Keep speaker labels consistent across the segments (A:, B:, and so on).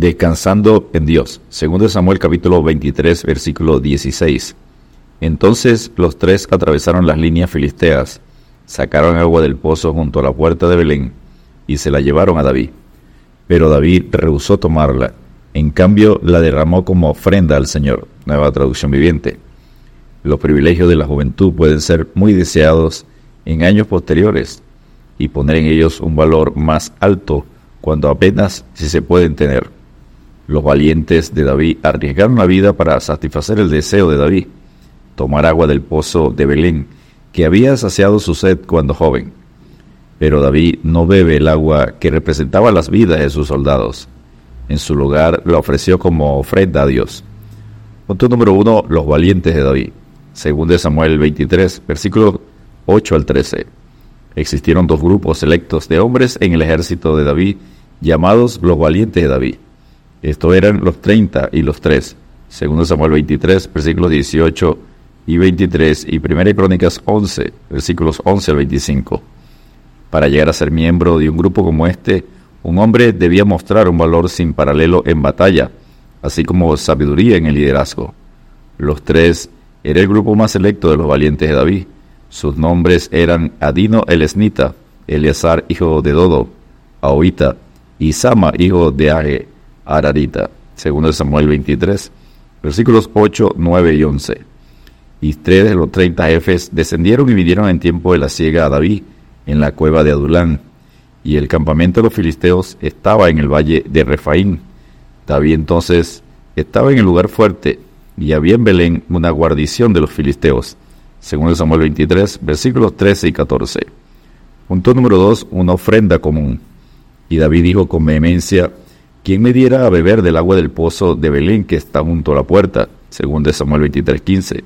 A: Descansando en Dios. Segundo Samuel capítulo 23, versículo 16. Entonces los tres atravesaron las líneas filisteas, sacaron agua del pozo junto a la puerta de Belén y se la llevaron a David. Pero David rehusó tomarla. En cambio, la derramó como ofrenda al Señor. Nueva traducción viviente. Los privilegios de la juventud pueden ser muy deseados en años posteriores y poner en ellos un valor más alto cuando apenas si se pueden tener. Los valientes de David arriesgaron la vida para satisfacer el deseo de David, tomar agua del pozo de Belén, que había saciado su sed cuando joven. Pero David no bebe el agua que representaba las vidas de sus soldados. En su lugar la ofreció como ofrenda a Dios. Punto número uno, los valientes de David. Según Samuel 23, versículos 8 al 13. Existieron dos grupos selectos de hombres en el ejército de David, llamados los valientes de David. Estos eran los 30 y los 3. Según Samuel 23, versículos 18 y 23 y Primera Crónicas 11, versículos 11 al 25. Para llegar a ser miembro de un grupo como este, un hombre debía mostrar un valor sin paralelo en batalla, así como sabiduría en el liderazgo. Los tres era el grupo más selecto de los valientes de David. Sus nombres eran Adino el Esnita, Eleazar hijo de Dodo, Ahoita, y Sama hijo de Age, Ararita, según Samuel 23, versículos 8, 9 y 11. Y tres de los treinta jefes descendieron y vinieron en tiempo de la siega a David, en la cueva de Adulán, y el campamento de los filisteos estaba en el valle de Refaín. David entonces estaba en el lugar fuerte, y había en Belén una guarnición de los filisteos, según Samuel 23, versículos 13 y 14. Punto número 2, una ofrenda común. Y David dijo con vehemencia, ¿quién me diera a beber del agua del pozo de Belén que está junto a la puerta? Según de Samuel 23, 15.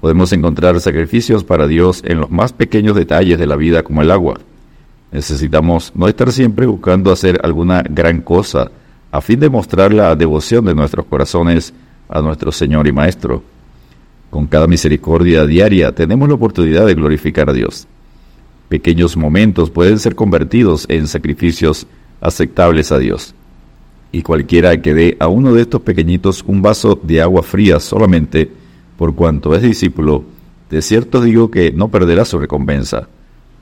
A: Podemos encontrar sacrificios para Dios en los más pequeños detalles de la vida como el agua. Necesitamos no estar siempre buscando hacer alguna gran cosa a fin de mostrar la devoción de nuestros corazones a nuestro Señor y Maestro. Con cada misericordia diaria tenemos la oportunidad de glorificar a Dios. Pequeños momentos pueden ser convertidos en sacrificios aceptables a Dios. Y cualquiera que dé a uno de estos pequeñitos un vaso de agua fría solamente, por cuanto es discípulo, de cierto digo que no perderá su recompensa.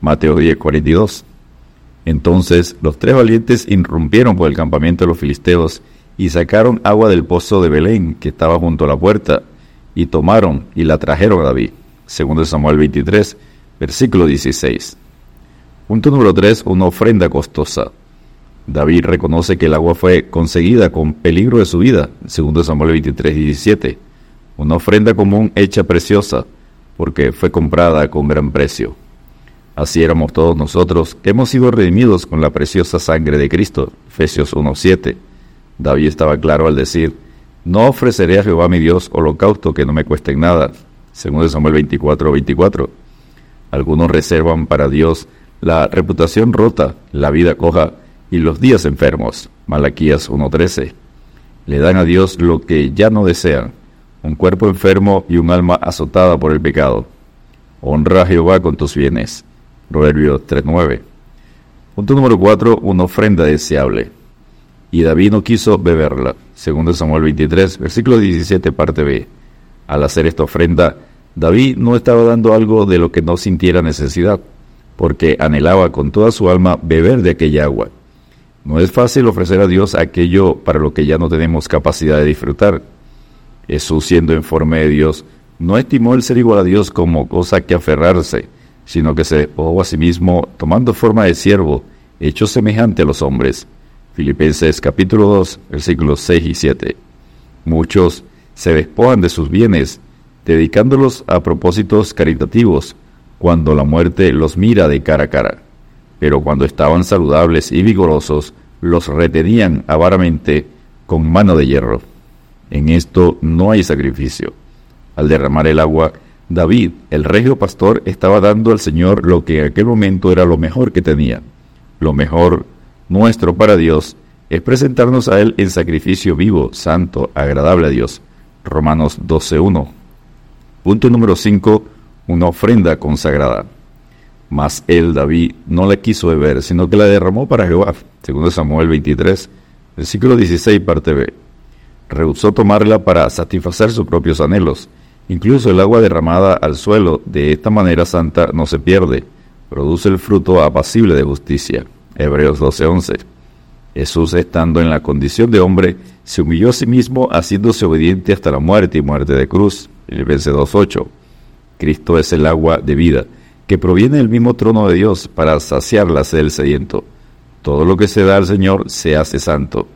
A: Mateo 10, 42. Entonces los tres valientes irrumpieron por el campamento de los filisteos y sacaron agua del pozo de Belén, que estaba junto a la puerta, y tomaron y la trajeron a David. Segundo Samuel 23, versículo 16. Punto número 3. Una ofrenda costosa. David reconoce que el agua fue conseguida con peligro de su vida. Segundo Samuel 23, 17. Una ofrenda común hecha preciosa, porque fue comprada con gran precio. Así éramos todos nosotros, que hemos sido redimidos con la preciosa sangre de Cristo. Efesios 1.7. David estaba claro al decir, no ofreceré a Jehová mi Dios holocausto que no me cueste nada. Según Samuel 24, 24. Algunos reservan para Dios la reputación rota, la vida coja y los días enfermos. Malaquías 1.13. Le dan a Dios lo que ya no desean, un cuerpo enfermo y un alma azotada por el pecado. Honra a Jehová con tus bienes. Proverbios 3.9. Punto número 4. Una ofrenda deseable y David no quiso beberla. Segundo Samuel 23, versículo 17, parte B. Al hacer esta ofrenda, David no estaba dando algo de lo que no sintiera necesidad, porque anhelaba con toda su alma beber de aquella agua. No es fácil ofrecer a Dios aquello para lo que ya no tenemos capacidad de disfrutar. Jesús, siendo en forma de Dios, no estimó el ser igual a Dios como cosa que aferrarse, sino que se despojó a sí mismo tomando forma de siervo, hecho semejante a los hombres Filipenses capítulo 2, versículos 6 y 7. Muchos se despojan de sus bienes, dedicándolos a propósitos caritativos, cuando la muerte los mira de cara a cara. Pero cuando estaban saludables y vigorosos, los retenían avaramente con mano de hierro. En esto no hay sacrificio. Al derramar el agua, David, el regio pastor, estaba dando al Señor lo que en aquel momento era lo mejor que tenía, lo mejor nuestro para Dios es presentarnos a Él en sacrificio vivo, santo, agradable a Dios. Romanos 12.1. Punto número 5. Una ofrenda consagrada. Mas él, David, no la quiso beber, sino que la derramó para Jehová. Segundo Samuel 23, Versículo 16, parte B. Rehusó tomarla para satisfacer sus propios anhelos. Incluso el agua derramada al suelo de esta manera santa no se pierde, produce el fruto apacible de justicia. Hebreos 12:11. Jesús, estando en la condición de hombre, se humilló a sí mismo, haciéndose obediente hasta la muerte y muerte de cruz. Filipenses 2:8. Cristo es el agua de vida, que proviene del mismo trono de Dios para saciar la sed del sediento. Todo lo que se da al Señor se hace santo.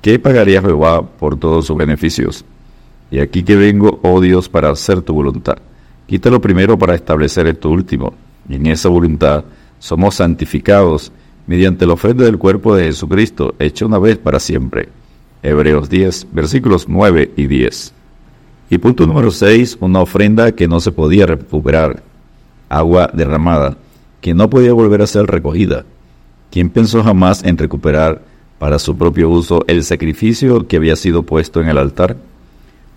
A: ¿Qué pagaría Jehová por todos sus beneficios? Y aquí que vengo, oh Dios, para hacer tu voluntad. Quítalo primero para establecer esto último. Y en esa voluntad somos santificados mediante la ofrenda del cuerpo de Jesucristo, hecha una vez para siempre. Hebreos 10, versículos 9 y 10. Y punto número 6, una ofrenda que no se podía recuperar. Agua derramada, que no podía volver a ser recogida. ¿Quién pensó jamás en recuperar para su propio uso el sacrificio que había sido puesto en el altar?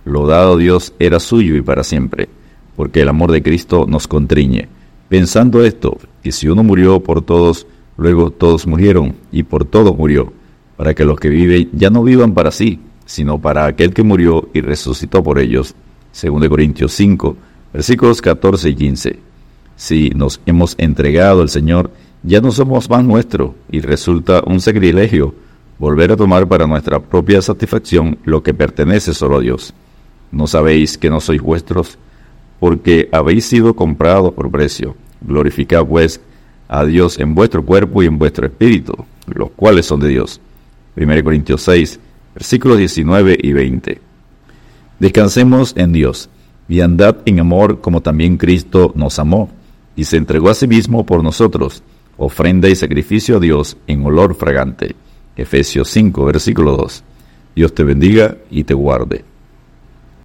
A: Lo dado Dios era suyo y para siempre, porque el amor de Cristo nos contriñe. Pensando esto, que si uno murió por todos, luego todos murieron, y por todos murió, para que los que viven ya no vivan para sí, sino para aquel que murió y resucitó por ellos. 2 Corintios 5, versículos 14 y 15. Si nos hemos entregado al Señor, ya no somos más nuestro, y resulta un sacrilegio volver a tomar para nuestra propia satisfacción lo que pertenece solo a Dios. ¿No sabéis que no sois vuestros? Porque habéis sido comprados por precio. Glorificad pues a Dios en vuestro cuerpo y en vuestro espíritu, los cuales son de Dios. 1 Corintios 6, versículos 19 y 20. Descansemos en Dios y andad en amor como también Cristo nos amó y se entregó a sí mismo por nosotros ofrenda y sacrificio a Dios en olor fragante. Efesios 5, versículo 2. Dios te bendiga y te guarde.